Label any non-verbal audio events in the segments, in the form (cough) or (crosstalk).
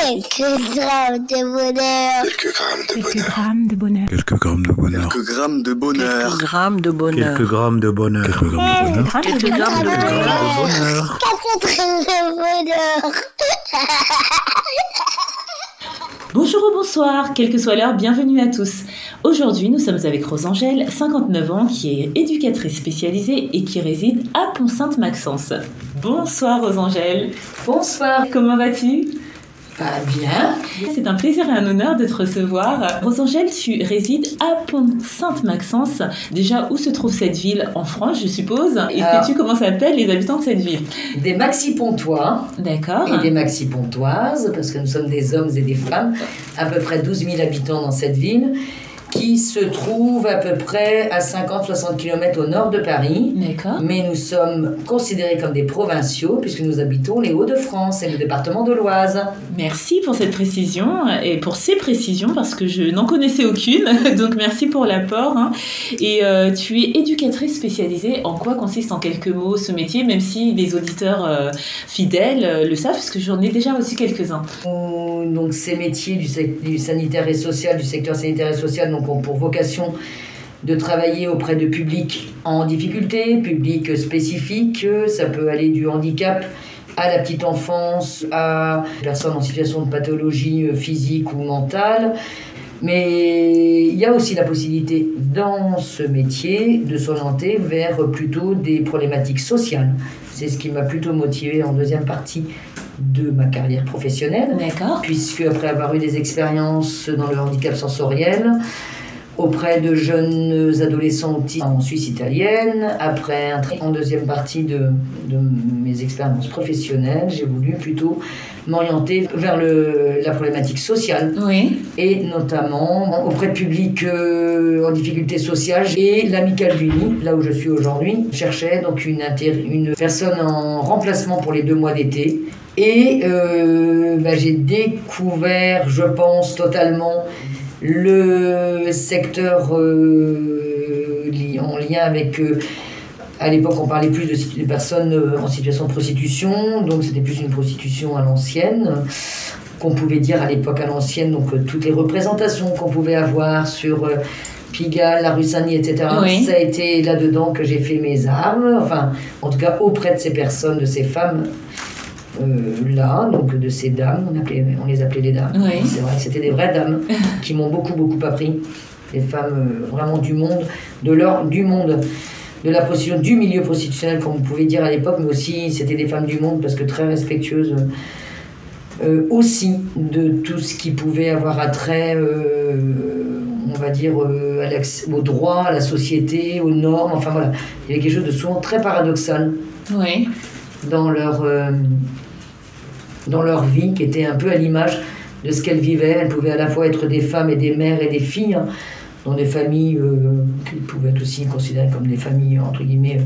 Quelques grammes de bonheur. Quelques grammes de Quelques bonheur. grammes de bonheur. Quelques grammes de bonheur. Quelques grammes de bonheur. Quelques grammes de bonheur. Quelques grammes de bonheur. Quelques grammes de bonheur. Quelques grammes de bonheur. bonheur. Quatre grammes de bonheur. Bonjour ou bonsoir, quelle que soit l'heure, bienvenue à tous. Aujourd'hui, nous sommes avec Rosangèle, 59 ans, qui est éducatrice spécialisée et qui réside à Pont-Sainte-Maxence. Bonsoir Rosangèle. Bonsoir. Comment vas-tu Pas bien. C'est un plaisir et un honneur de te recevoir. Rosangèle, tu résides à Pont-Sainte-Maxence. Déjà, où se trouve cette ville En France, je suppose? Et sais-tu comment s'appellent les habitants de cette ville? Des maxi-pontois D'accord. et des maxi-pontoises, parce que nous sommes des hommes et des femmes, à peu près 12 000 habitants dans cette ville, qui se trouve à peu près à 50-60 km au nord de Paris. D'accord. Mais nous sommes considérés comme des provinciaux, puisque nous habitons les Hauts-de-France et le département de l'Oise. Merci pour cette précision et pour ces précisions parce que je n'en connaissais aucune. (laughs) Donc merci pour l'apport. hein. Et euh, tu es éducatrice spécialisée. En quoi consiste en quelques mots ce métier, même si les auditeurs euh, fidèles euh, le savent, parce que j'en ai déjà reçu quelques-uns. Donc ces métiers du sanitaire et social, du secteur sanitaire et social, donc ont pour vocation de travailler auprès de publics en difficulté, publics spécifiques. Ça peut aller du handicap à la petite enfance, à personnes en situation de pathologie euh, physique ou mentale. Mais il y a aussi la possibilité dans ce métier de s'orienter vers plutôt des problématiques sociales. C'est ce qui m'a plutôt motivé en deuxième partie de ma carrière professionnelle D'accord. puisque après avoir eu des expériences dans le handicap sensoriel auprès de jeunes adolescents autistes en Suisse italienne, après un tri- en deuxième partie de, de mes expériences professionnelles, j'ai voulu plutôt m'orienter vers le, la problématique sociale Oui. et notamment auprès de publics euh, en difficulté sociale et l'Amicale du Nid, là où je suis aujourd'hui, cherchait donc une personne en remplacement pour les deux mois d'été. Et euh, bah, j'ai découvert, je pense, totalement le secteur euh, li- en lien avec... euh, à l'époque, on parlait plus de, personnes euh, en situation de prostitution, donc c'était plus une prostitution à l'ancienne qu'on pouvait dire à l'époque à l'ancienne, donc euh, toutes les représentations qu'on pouvait avoir sur Pigalle, la rue Saint-Denis, etc. Oui. Ça a été là-dedans que j'ai fait mes armes, enfin, en tout cas auprès de ces personnes, de ces femmes. Euh, là, donc de ces dames, on, appelait, on les appelait les dames. Oui. C'est vrai c'était des vraies dames (laughs) qui m'ont beaucoup, beaucoup appris. Des femmes euh, vraiment du monde, de leur, du monde, de la prostitution, du milieu prostitutionnel, comme vous pouvez dire à l'époque, mais aussi c'était des femmes du monde parce que très respectueuses euh, aussi de tout ce qui pouvait avoir attrait, euh, on va dire, euh, à au droit, à la société, aux normes. Enfin voilà, il y avait quelque chose de souvent très paradoxal Oui. dans leur, euh, dans leur vie, qui était un peu à l'image de ce qu'elles vivaient. Elles pouvaient à la fois être des femmes et des mères et des filles, hein, dans des familles euh, qui pouvaient être aussi considérées comme des familles, entre guillemets, euh,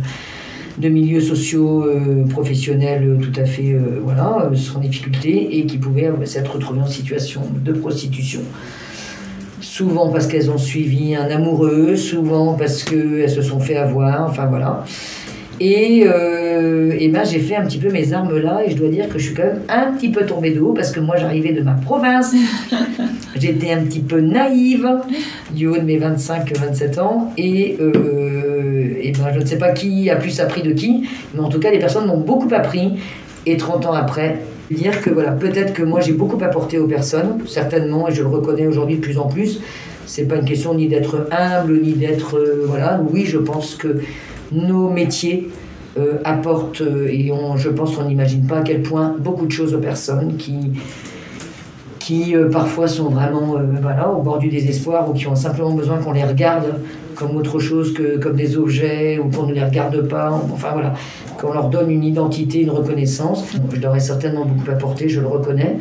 de milieux sociaux, euh, professionnels euh, tout à fait, voilà, sans difficulté, et qui pouvaient s'être retrouvées en situation de prostitution. Souvent parce qu'elles ont suivi un amoureux, souvent parce qu'elles se sont fait avoir, enfin voilà. Et, euh, et ben, j'ai fait un petit peu mes armes là, et je dois dire que je suis quand même un petit peu tombée de haut, parce que moi j'arrivais de ma province, (laughs) j'étais un petit peu naïve, du haut de mes 25-27 ans, et, euh, et ben, je ne sais pas qui a plus appris de qui, mais en tout cas les personnes m'ont beaucoup appris, et 30 ans après, dire que voilà, peut-être que moi j'ai beaucoup apporté aux personnes, certainement, et je le reconnais aujourd'hui de plus en plus. C'est pas une question ni d'être humble, ni d'être. euh, voilà, oui, je pense que nos métiers euh, apportent, euh, et on, je pense qu'on n'imagine pas à quel point, beaucoup de choses aux personnes qui, qui euh, parfois sont vraiment euh, voilà, au bord du désespoir ou qui ont simplement besoin qu'on les regarde comme autre chose que comme des objets ou qu'on ne les regarde pas. Enfin voilà, qu'on leur donne une identité, une reconnaissance. Je leur ai certainement beaucoup apporté, je le reconnais.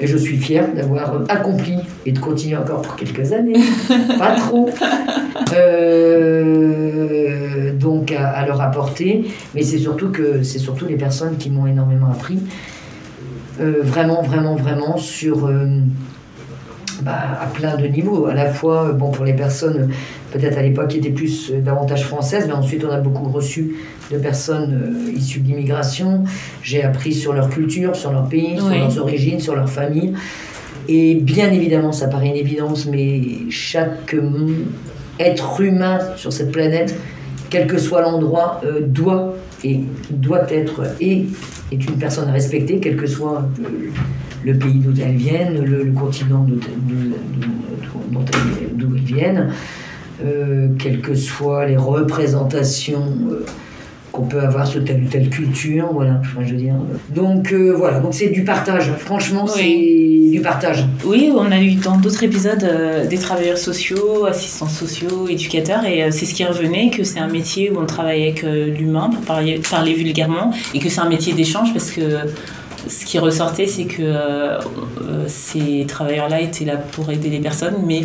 Et je suis fière d'avoir accompli et de continuer encore pour quelques années, (laughs) pas trop, euh, leur apporter. Mais c'est surtout que c'est surtout les personnes qui m'ont énormément appris, Euh, vraiment, vraiment, vraiment sur euh, bah, à plein de niveaux. À la fois, bon, pour les personnes, peut-être à l'époque, qui étaient plus euh, davantage françaises, mais ensuite, on a beaucoup reçu de personnes issues d'immigration. J'ai appris sur leur culture, sur leur pays, sur leurs origines, sur leur famille. Et bien évidemment, ça paraît une évidence, mais chaque être humain sur cette planète, quel que soit l'endroit, euh, doit et doit être et est une personne à respecter, quel que soit euh, le pays d'où elles viennent, le, continent d'où elles viennent, euh, quelles que soient les représentations qu'on peut avoir sur telle ou telle culture, voilà, enfin, je veux dire. Donc euh, voilà, donc c'est du partage, franchement Oui. c'est du partage. Oui, on a eu dans d'autres épisodes euh, des travailleurs sociaux, assistants sociaux, éducateurs, et euh, c'est ce qui revenait, que c'est un métier où on travaille avec l'humain, pour parler, parler vulgairement, et que c'est un métier d'échange, parce que ce qui ressortait, c'est que euh, euh, ces travailleurs-là étaient là pour aider les personnes, mais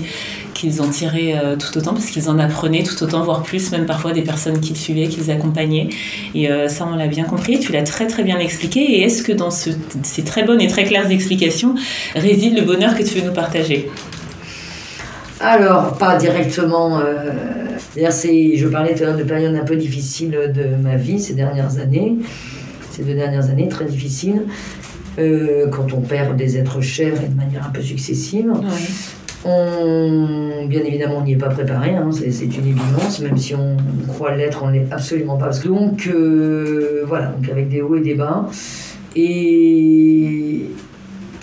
qu'ils en tiraient euh, tout autant, parce qu'ils en apprenaient tout autant, voire plus, même parfois des personnes qu'ils suivaient, qu'ils accompagnaient. Et ça, on l'a bien compris, tu l'as très très bien expliqué. Et est-ce que dans ce- ces très bonnes et très claires explications réside le bonheur que tu veux nous partager? Alors, pas directement. c'est, je parlais de périodes un peu difficiles de ma vie ces dernières années, ces deux dernières années très difficiles, euh, quand on perd des êtres chers et de manière un peu successive. On, bien évidemment, on n'y est pas préparé, hein, c'est, une évidence, même si on croit l'être, on ne l'est absolument pas. Parce que donc, euh, voilà, donc avec des hauts et des bas. Et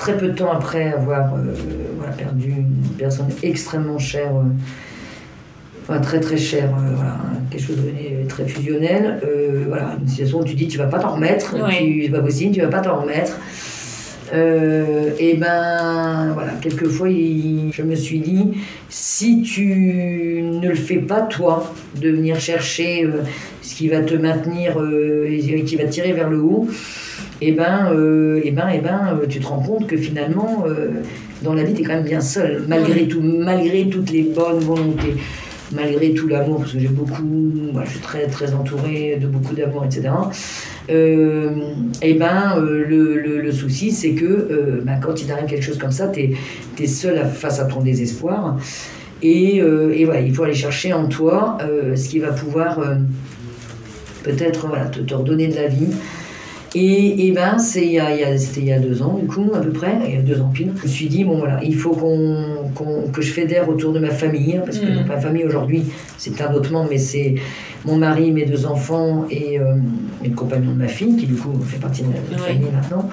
très peu de temps après avoir euh, voilà, perdu une personne extrêmement chère, euh, enfin, très très chère, euh, voilà, quelque chose de devenu très fusionnel, euh, voilà, une situation où tu dis tu vas pas t'en remettre, Oui. c'est pas possible, tu vas pas t'en remettre. Euh, et ben voilà, quelquefois il- je me suis dit, si tu ne le fais pas toi, de venir chercher euh, ce qui va te maintenir euh, et qui va te tirer vers le haut, et ben, euh, et ben, et ben, euh, tu te rends compte que finalement, euh, dans la vie, tu es quand même bien seul, malgré tout, malgré toutes les bonnes volontés, malgré tout l'amour, parce que j'ai beaucoup, je suis très, très entourée de beaucoup d'amour, etc. Euh, et ben, euh, le, le- souci, c'est que euh, ben, quand il t'arrive quelque chose comme ça, tu es, seul face à ton désespoir. Et, euh, et voilà, il faut aller chercher en toi ce qui va pouvoir peut-être voilà, te, te redonner de la vie. Et, et ben, c'est il y a, il y a- c'était il y a deux ans, du coup, à peu près, il y a deux ans pile. Je me suis dit, bon voilà, il faut qu'on, qu'on- que je fédère autour de ma famille, hein, parce que donc, ma famille aujourd'hui, c'est un autre membre, mais c'est mon mari, mes deux enfants et, euh, et le compagnon de ma fille, qui du coup fait partie de la Oui. famille maintenant.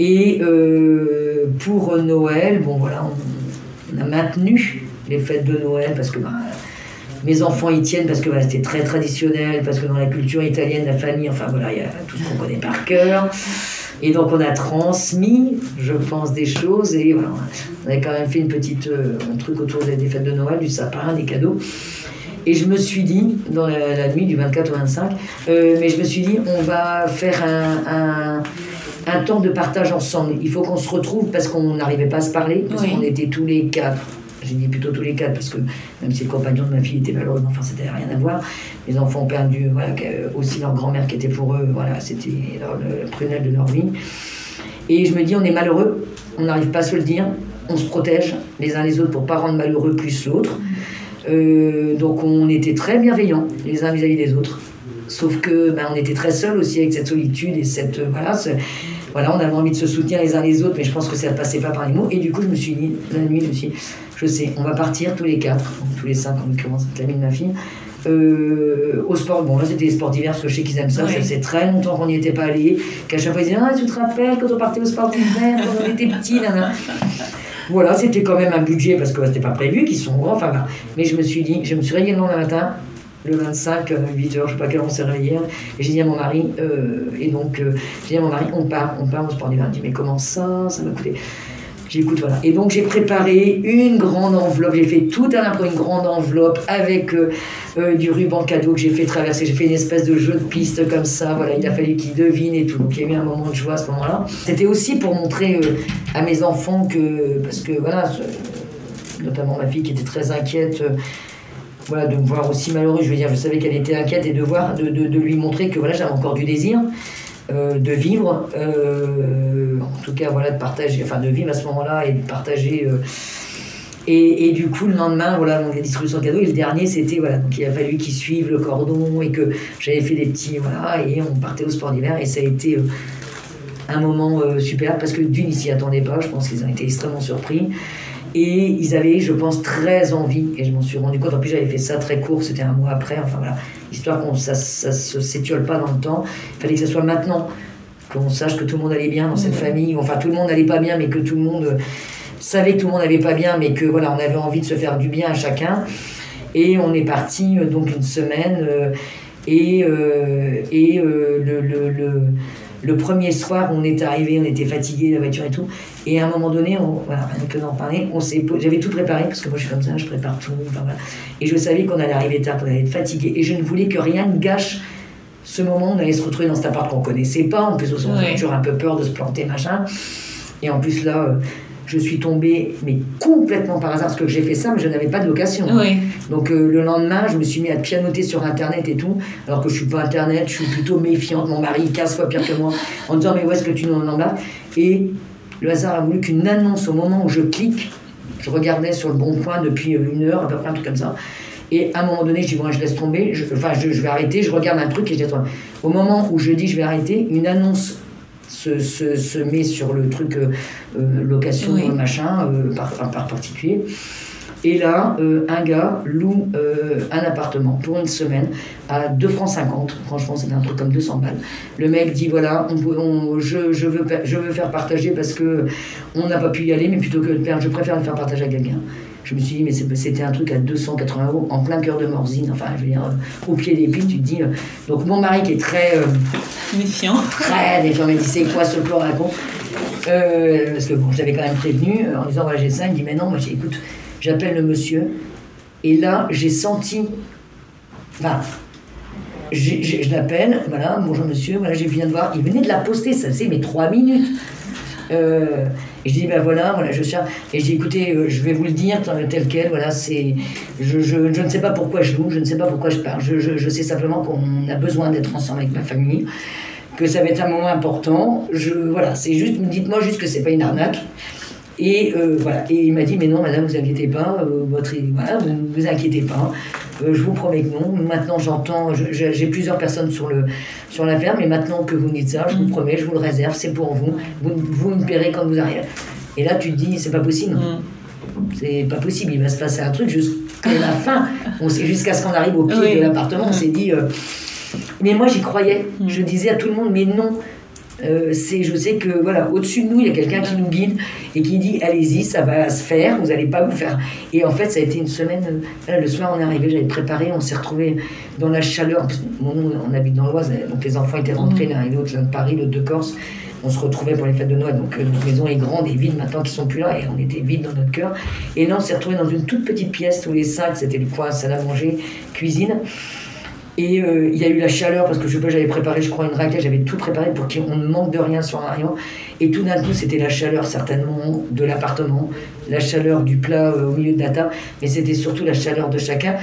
Et euh, pour Noël, bon voilà, on, on a maintenu les fêtes de Noël parce que ben, mes enfants y tiennent parce que voilà, c'était très traditionnel, parce que dans la culture italienne, la famille, enfin voilà, il y a tout ce qu'on connaît par cœur. Et donc on a transmis, je pense, des choses et voilà, on avait quand même fait une petite, euh, un truc autour des, des fêtes de Noël, du sapin, des cadeaux. Et je me suis dit, dans la, la nuit du 24 au 25, euh, mais je me suis dit, on va faire un, un, un temps de partage ensemble. Il faut qu'on se retrouve parce qu'on n'arrivait pas à se parler, parce Oui. qu'on était tous les quatre. J'ai dit plutôt tous les quatre parce que même si le compagnon de ma fille était malheureux, enfin c'était rien à voir. Les enfants ont perdu voilà, que- aussi leur grand-mère qui était pour eux, voilà, c'était le prunelle de leur vie. Et je me dis, on est malheureux, on n'arrive pas à se le dire, on se protège les uns les autres pour pas rendre malheureux plus l'autre. Euh, donc on était très bienveillants les uns vis-à-vis des autres. Sauf que ben, on était très seuls aussi avec cette solitude et cette euh, voilà, voilà, on avait envie de se soutenir les uns les autres, mais je pense que ça passait pas par les mots. Et du coup, je me suis dit la nuit, je je sais, on va partir tous les quatre, tous les cinq en l'occurrence, avec l'ami de ma fille, euh, au sport. Bon, là c'était les sports d'hiver parce que je sais qu'ils aiment ça. Oui. Ça faisait très longtemps qu'on n'y était pas allé. Qu'à chaque fois ils disaient Ah, tu te rappelles quand on partait au sport d'hiver, quand on était petits, nanana. (laughs) Voilà, c'était quand même un budget parce que c'était pas prévu, qu'ils sont grands. Enfin, voilà. Mais je me suis dit, je me suis réveillée le lendemain matin, le 25, 8h, je sais pas quelle heure on s'est réveillé. Et j'ai dit à mon mari, euh, et donc euh, j'ai dit à mon mari, on part, on part au sport d'hiver. Il dit, mais comment ça Ça va coûter. J'écoute, voilà. Et donc j'ai préparé une grande enveloppe, j'ai fait tout à l'impro, une grande enveloppe avec euh, euh, du ruban cadeau que j'ai fait traverser. J'ai fait une espèce de jeu de piste comme ça, voilà. Il a fallu qu'ils devinent et tout. Donc il y a eu un moment de joie à ce moment-là. C'était aussi pour montrer euh, à mes enfants que, parce que voilà, notamment ma fille qui était très inquiète. voilà, de me voir aussi malheureux, je veux dire, je savais qu'elle était inquiète et de voir, de, de, de lui montrer que voilà, j'avais encore du désir euh, de vivre, euh, en tout cas, voilà, de partager, enfin de vivre à ce moment-là et de partager euh, Et, et du coup, le lendemain, voilà, donc la distribution de cadeaux. Et le dernier, c'était, voilà, donc il a fallu qu'ils suivent le cordon et que j'avais fait des petits, voilà, et on partait au sport d'hiver. Et ça a été un moment super parce que d'une, ils s'y attendaient pas. Je pense qu'ils ont été extrêmement surpris. Et ils avaient, je pense, très envie, et je m'en suis rendu compte. En plus, j'avais fait ça très court, c'était un mois après. Enfin voilà, histoire qu'on ça, ça se s'étiole pas dans le temps. Il fallait que ce soit maintenant, qu'on sache que tout le monde allait bien dans cette famille. Enfin, tout le monde n'allait pas bien, mais que tout le monde euh, savait que tout le monde n'allait pas bien, mais que voilà, on avait envie de se faire du bien à chacun. Et on est parti euh, donc une semaine. euh, et euh, et euh, le, le, le, le premier soir, on est arrivé, on était fatigué, la voiture et tout. Et à un moment donné, on, voilà, rien que d'en parler, on s'est, j'avais tout préparé parce que moi je suis comme ça, je prépare tout. enfin, voilà. Et je savais qu'on allait arriver tard, qu'on allait être fatigué. Et je ne voulais que rien ne gâche ce moment où on allait se retrouver dans cet appart qu'on connaissait pas. En plus, on Ouais. toujours un peu peur de se planter, machin. Et en plus, là, euh, je suis tombée, mais complètement par hasard, parce que j'ai fait ça, mais je n'avais pas de location. Oui. Donc euh, le lendemain, je me suis mis à pianoter sur Internet et tout, alors que je suis pas Internet, je suis plutôt méfiante. Mon mari, 15 fois pire que moi, en disant mais où est-ce que tu nous en embarques Et le hasard a voulu qu'une annonce, au moment où je clique, je regardais sur le bon point depuis euh, une heure, à peu près un truc comme ça. Et à un moment donné, je dis, bon, je laisse tomber, je, enfin, je, je vais arrêter, je regarde un truc et je laisse tomber. Au moment où je dis, je vais arrêter, une annonce se, se, se met sur le truc euh, euh, location, Oui. machin, euh, par, par, par particulier. Et là, euh, un gars loue un appartement pour une semaine à 2 francs 50. Franchement, c'est un truc comme 200 balles. Le mec dit voilà, on, on- je, je, veux, je veux faire partager parce que on n'a pas pu y aller, mais plutôt que de faire, je préfère le faire partager à quelqu'un. Je me suis dit, mais c'était un truc à 280 euros en plein cœur de Morzine, enfin, je veux dire, euh, au pied des pieds, tu te dis. euh, donc, mon mari qui est très. euh, Méfiant. très me dit c'est quoi ce plan raconte euh, Parce que bon, je l'avais quand même prévenu en disant voilà, j'ai ça. Il me dit mais non, moi j'ai écoute, j'appelle le monsieur. Et là, j'ai senti. Enfin, je l'appelle, voilà, bonjour monsieur, voilà, j'ai viens de voir. Il venait de la poster, ça faisait mais trois minutes. Euh, et je dis ben voilà, voilà, je cherche. Et je dis écoutez, euh, je vais vous le dire tel quel, voilà, c'est. Je, je, je ne sais pas pourquoi je loue, je ne sais pas pourquoi je pars. Je, je, sais simplement qu'on a besoin d'être ensemble avec ma famille, que ça va être un moment important. Je, voilà, c'est juste, dites-moi juste que c'est pas une arnaque. Et euh, voilà. Et il m'a dit mais non madame, vous inquiétez pas, votre, voilà, vous vous inquiétez pas. Euh, je vous promets que non. Maintenant j'entends, je- je- j'ai plusieurs personnes sur le sur la ferme, et maintenant que vous me dites ça, je vous promets, je vous le réserve, c'est pour vous. Vous, vous me paierez quand vous arrivez. Et là tu te dis c'est pas possible. Mm. C'est pas possible, il va se passer un truc jusqu'à la (laughs) fin. Jusqu'à ce qu'on arrive au pied Oui. de l'appartement, on s'est dit. euh, Mais moi j'y croyais. Mm. Je disais à tout le monde, mais non. Euh, c'est, je sais que voilà, au-dessus de nous, il y a quelqu'un qui nous guide et qui dit allez-y, ça va se faire, vous n'allez pas vous faire. Et en fait, ça a été une semaine. euh, le soir, on est arrivé, j'avais préparé, on s'est retrouvés dans la chaleur. Bon, nous, on habite dans l'Oise, donc les enfants étaient rentrés l'un et l'autre, l'un de Paris, l'autre de Corse. On se retrouvait pour les fêtes de Noël, donc euh, notre maison est grande et vide maintenant qu'ils sont plus là, et on était vide dans notre cœur. Et là, on s'est retrouvés dans une toute petite pièce, tous les cinq, c'était le coin salle à manger, cuisine. Et euh, il y a eu la chaleur parce que je sais pas, j'avais préparé, je crois, une raclette, j'avais tout préparé pour qu'on ne manque de rien sur un rayon. Et tout d'un coup, c'était la chaleur certainement de l'appartement, la chaleur du plat euh, au milieu de la table, mais c'était surtout la chaleur de chacun.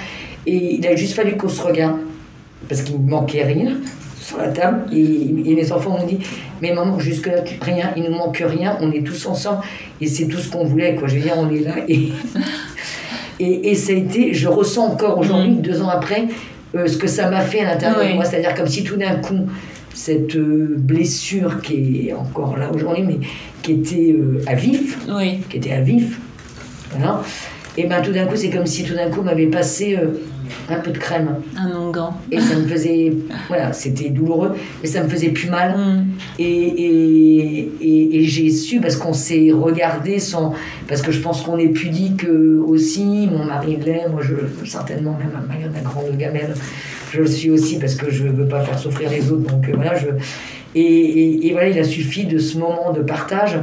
Et il a juste fallu qu'on se regarde parce qu'il ne manquait rien sur la table. Et, et les enfants m'ont dit Mais maman, jusque-là, rien, il ne nous manque rien, on est tous ensemble et c'est tout ce qu'on voulait. Quoi. Je veux dire, on est là. Et, (laughs) et, et ça a été, je ressens encore aujourd'hui, deux ans après, euh, ce que ça m'a fait à l'intérieur Oui. de moi. C'est-à-dire comme si tout d'un coup, cette euh, blessure qui est encore là aujourd'hui, mais qui était euh, à vif, Oui. qui était à vif, voilà. Et ben tout d'un coup, c'est comme si tout d'un coup, on m'avait passé euh, un peu de crème. Un onguent. Et ça me faisait. Voilà, c'était douloureux, mais ça me faisait plus mal. Mm. Et, et, et, et j'ai su, parce qu'on s'est regardé sans. Parce que je pense qu'on est pudique euh, aussi. Mon mari l'est, moi, je, certainement, même ma mère, ma grande gamelle, je le suis aussi parce que je veux pas faire souffrir les autres. Donc euh, voilà, je. Et voilà, il a suffi de ce moment de partage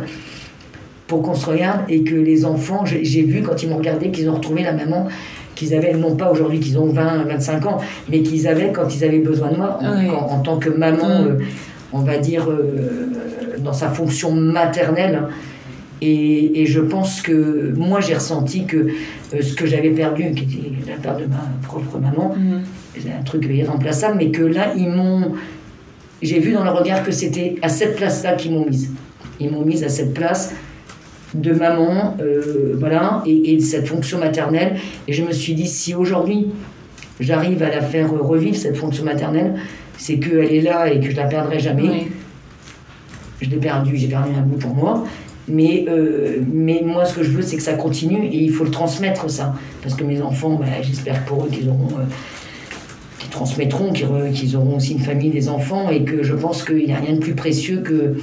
pour qu'on se regarde et que les enfants, j'ai vu quand ils m'ont regardé qu'ils ont retrouvé la maman qu'ils avaient, non pas aujourd'hui qu'ils ont 20, 25 ans, mais qu'ils avaient quand ils avaient besoin de moi, en, Oui. en- en tant que maman, Mm. euh, on va dire, euh, dans sa fonction maternelle. Et, et je pense que moi, j'ai ressenti que euh, ce que j'avais perdu, qui était la perte de ma propre maman, Mm. c'est un truc irremplaçable, mais que là, ils m'ont. J'ai vu dans le regard que c'était à cette place-là qu'ils m'ont mise. Ils m'ont mise à cette place de maman, euh, voilà, et, et cette fonction maternelle. Et je me suis dit, si aujourd'hui j'arrive à la faire revivre, cette fonction maternelle, c'est qu'elle est là et que je la perdrai jamais. Oui. Je l'ai perdu, j'ai perdu un bout pour moi. Mais, euh, mais moi, ce que je veux, c'est que ça continue et il faut le transmettre, ça. Parce que mes enfants, bah, j'espère pour eux qu'ils auront. euh, qu'ils transmettront, qu'ils auront aussi une famille, des enfants, et que je pense qu'il n'y a rien de plus précieux que,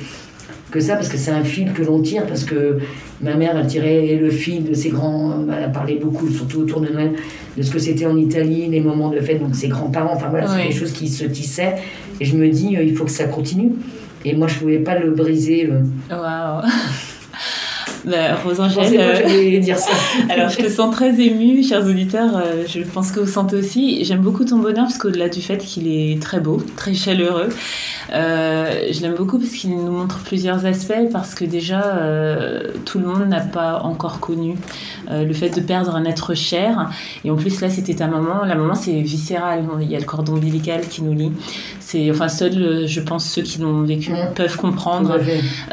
que ça, parce que c'est un fil que l'on tire, parce que ma mère, elle tirait le fil de ses grands, elle a parlé beaucoup, surtout autour de Noël, de ce que c'était en Italie, les moments de fête, donc ses grands-parents, enfin voilà, c'est Oui. quelque chose qui se tissait, et je me dis, euh, il faut que ça continue. Et moi, je ne pouvais pas le briser. Bah, Rosangèle, euh, dire ça. (laughs) alors je te sens très émue, chers auditeurs. euh, je pense que vous sentez aussi. J'aime beaucoup ton bonheur parce qu'au-delà du fait qu'il est très beau, très chaleureux, euh, je l'aime beaucoup parce qu'il nous montre plusieurs aspects. Parce que déjà, euh, tout le monde n'a pas encore connu le fait de perdre un être cher. Et en plus, là, c'était ta maman. La maman, c'est viscéral. Il y a le cordon ombilical qui nous lie. C'est, enfin, seuls, euh, je pense, ceux qui l'ont vécu peuvent comprendre.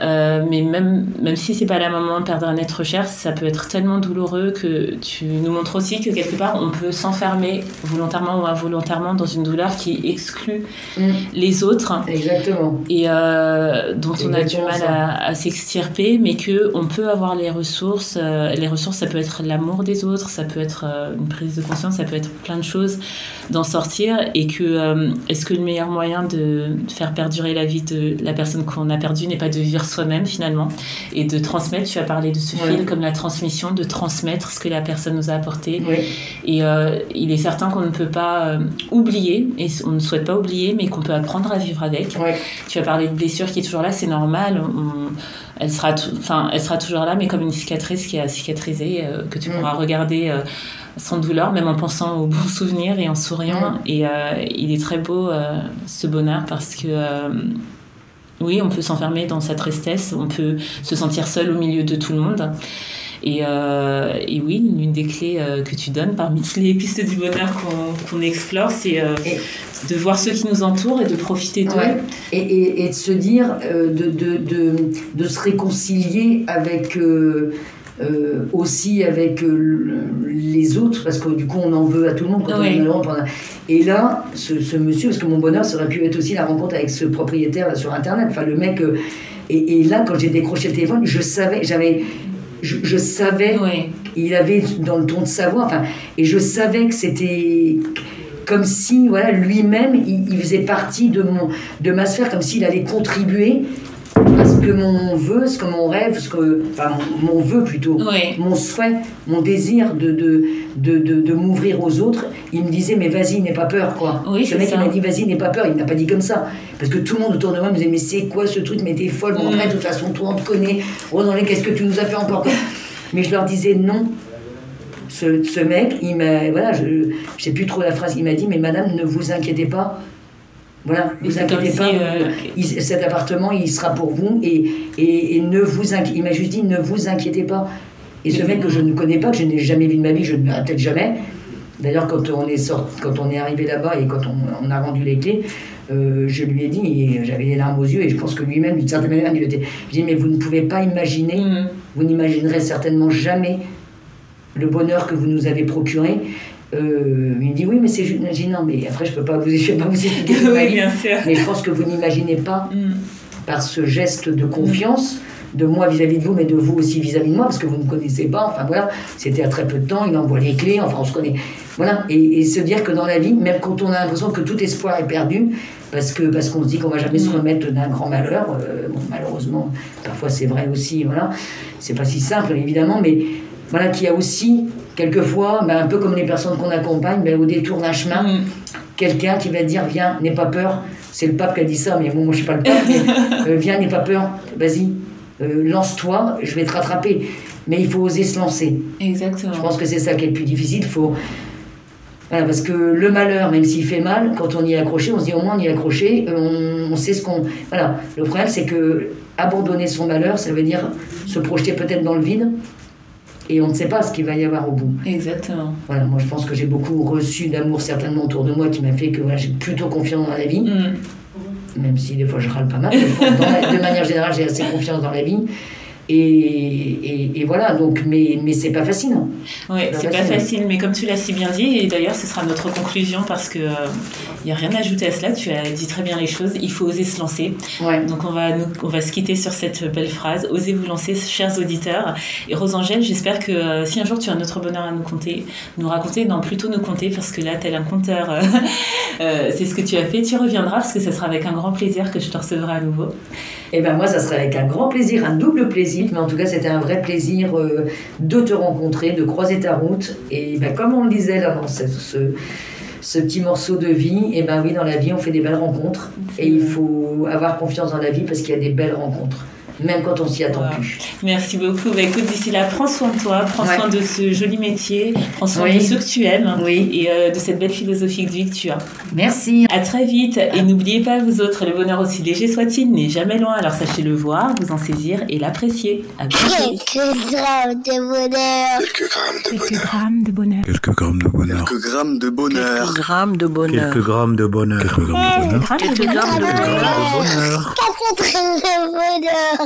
Euh, mais même, même si c'est pas la maman, perdre un être cher, ça peut être tellement douloureux que tu nous montres aussi que quelque part on peut s'enfermer volontairement ou involontairement dans une douleur qui exclut Mm. les autres Exactement. et euh, dont on a du mal ça. à, à s'extirper, mais que on peut avoir les ressources. les ressources, ça peut être l'amour des autres, ça peut être une prise de conscience, ça peut être plein de choses d'en sortir. Et que est-ce que le meilleur moyen de faire perdurer la vie de la personne qu'on a perdue n'est pas de vivre soi-même finalement et de transmettre. Tu as parlé de ce fil comme la transmission, de transmettre ce que la personne nous a apporté. Oui. Et euh, il est certain qu'on ne peut pas euh, oublier, et on ne souhaite pas oublier, mais qu'on peut apprendre à vivre avec. Oui. Tu as parlé de blessure qui est toujours là, c'est normal. on- elle, sera enfin, elle sera toujours là, mais comme une cicatrice qui a cicatrisé, euh, que tu Mm. pourras regarder sans douleur, même en pensant aux bons souvenirs et en souriant. Et euh, il est très beau, euh, ce bonheur, parce que... euh, oui, on peut s'enfermer dans sa tristesse, on peut se sentir seul au milieu de tout le monde. Et, euh, et oui, l'une des clés euh, que tu donnes parmi toutes les pistes du bonheur qu'on explore, c'est euh, de voir ceux qui nous entourent et de profiter d'eux. Ouais. Et, et, et de se dire, de, de, de, de se réconcilier avec. Euh, aussi avec euh, le- les autres, parce que du coup on en veut à tout le monde quand on est malheureux. pendant- Et là, ce, ce monsieur, parce que mon bonheur, ça aurait pu être aussi la rencontre avec ce propriétaire là, sur internet, enfin le mec. euh, et, et là, quand j'ai décroché le téléphone, je savais, j'avais. Je, je savais Oui, il avait dans le ton de sa voix, enfin, et je savais que c'était comme si, voilà, lui-même, il, il faisait partie de, mon, de ma sphère, comme s'il allait contribuer à ce que mon vœu, ce que mon rêve, ce que, enfin, mon, mon vœu plutôt, mon souhait, mon désir de, de, de, de, de m'ouvrir aux autres, il me disait, mais vas-y, n'aie pas peur, quoi. Oui, ce mec, ça. il m'a dit, vas-y, n'aie pas peur, il m'a pas dit comme ça. Parce que tout le monde autour de moi me disait, mais c'est quoi ce truc, mais t'es folle, bon, Mm. après, de toute façon, toi, on te connaît, oh non, qu'est-ce que tu nous as fait encore Mais je leur disais, non. Ce, ce mec, il m'a, voilà, je, je sais plus trop la phrase, il m'a dit, mais madame, ne vous inquiétez pas. Voilà, vous inquiétez pas. euh, il- cet appartement, il sera pour vous et, et, et ne vous inqui- Il m'a juste dit, ne vous inquiétez pas. Et ce mec que je ne connais pas, que je n'ai jamais vu de ma vie, je ne verrai peut-être jamais. D'ailleurs, quand on est sort, quand on est arrivé là-bas et quand on, on a rendu les clés, euh, je lui ai dit, j'avais les larmes aux yeux, et je pense que lui-même, d'une certaine manière, il était. Je dis, mais vous ne pouvez pas imaginer, Mm. vous n'imaginerez certainement jamais le bonheur que vous nous avez procuré. Euh, il me dit, oui, mais c'est non, mais après, je ne peux pas vous, (laughs) je vais pas vous expliquer (laughs) oui, bien sûr. Mais je pense que vous n'imaginez pas Mm. par ce geste de confiance de moi vis-à-vis de vous, mais de vous aussi vis-à-vis de moi, parce que vous ne me connaissez pas. Enfin voilà, c'était à très peu de temps, il envoie les clés, enfin on se connaît. Voilà, et, et se dire que dans la vie, même quand on a l'impression que tout espoir est perdu, parce que parce qu'on se dit qu'on va jamais se Mm. remettre d'un grand malheur, euh, bon, malheureusement, parfois c'est vrai aussi, voilà, c'est pas si simple évidemment, mais voilà, qu'il y a aussi quelquefois, ben, un peu comme les personnes qu'on accompagne, ben, au détour d'un chemin, Mm. quelqu'un qui va dire viens, n'aie pas peur. C'est le pape qui a dit ça, mais bon, moi je suis pas le pape. mais, (laughs) euh, viens, n'aie pas peur. Vas-y, euh, lance-toi, je vais te rattraper. Mais il faut oser se lancer. Exactement. Je pense que c'est ça qui est le plus difficile. Faut voilà, parce que le malheur, même s'il fait mal, quand on y est accroché, on se dit au moins on y est accroché, euh, on, on sait ce qu'on. Voilà. Le problème, c'est que abandonner son malheur, ça veut dire se projeter peut-être dans le vide, et on ne sait pas ce qu'il va y avoir au bout. Exactement. Voilà, moi je pense que j'ai beaucoup reçu d'amour certainement autour de moi qui m'a fait que voilà, j'ai plutôt confiance dans la vie, Mm. même si des fois je râle pas mal. mais je pense dans la- de manière générale, j'ai assez confiance dans la vie. Et, et, et voilà, donc, mais, mais c'est pas facile. Oui, C'est pas facile. mais comme tu l'as si bien dit, et d'ailleurs ce sera notre conclusion parce que il n'y a rien à ajouter à cela, tu as dit très bien les choses, il faut oser se lancer. Ouais. Donc on va, nous, on va se quitter sur cette belle phrase, osez vous lancer, chers auditeurs. Et Rosangèle, j'espère que euh, si un jour tu as notre bonheur à nous compter, nous raconter, non plutôt nous compter, parce que là tel un conteur, euh, (laughs) euh, c'est ce que tu as fait, tu reviendras parce que ce sera avec un grand plaisir que je te recevrai à nouveau. Et ben moi, ça serait avec un grand plaisir, un double plaisir, mais en tout cas, c'était un vrai plaisir euh, de te rencontrer, de croiser ta route. Et ben, comme on le disait là dans ce, petit morceau de vie, et ben oui, dans la vie, on fait des belles rencontres. Et il faut avoir confiance dans la vie parce qu'il y a des belles rencontres, même quand on s'y attend Wow. plus. Merci beaucoup. Bah, écoute, d'ici là, prends soin de toi, prends Ouais. soin de ce joli métier, prends soin Oui. de ceux que tu aimes Oui. et euh, de cette belle philosophie de vie que tu as. Merci. À très vite et n'oubliez pas, vous autres, le bonheur aussi léger soit-il n'est jamais loin, alors sachez le voir, vous en saisir et l'apprécier. À bientôt. Quelques grammes de bonheur. Quelques grammes de Quelques bonheur. grammes de bonheur. Quelques grammes de bonheur. Quelques grammes de bonheur. Quelques grammes de bonheur. Quelques grammes de bonheur. Quelques grammes de bonheur. Quelques grammes de Quelques bonheur. grammes de bonheur. Quatre grammes de bonheur.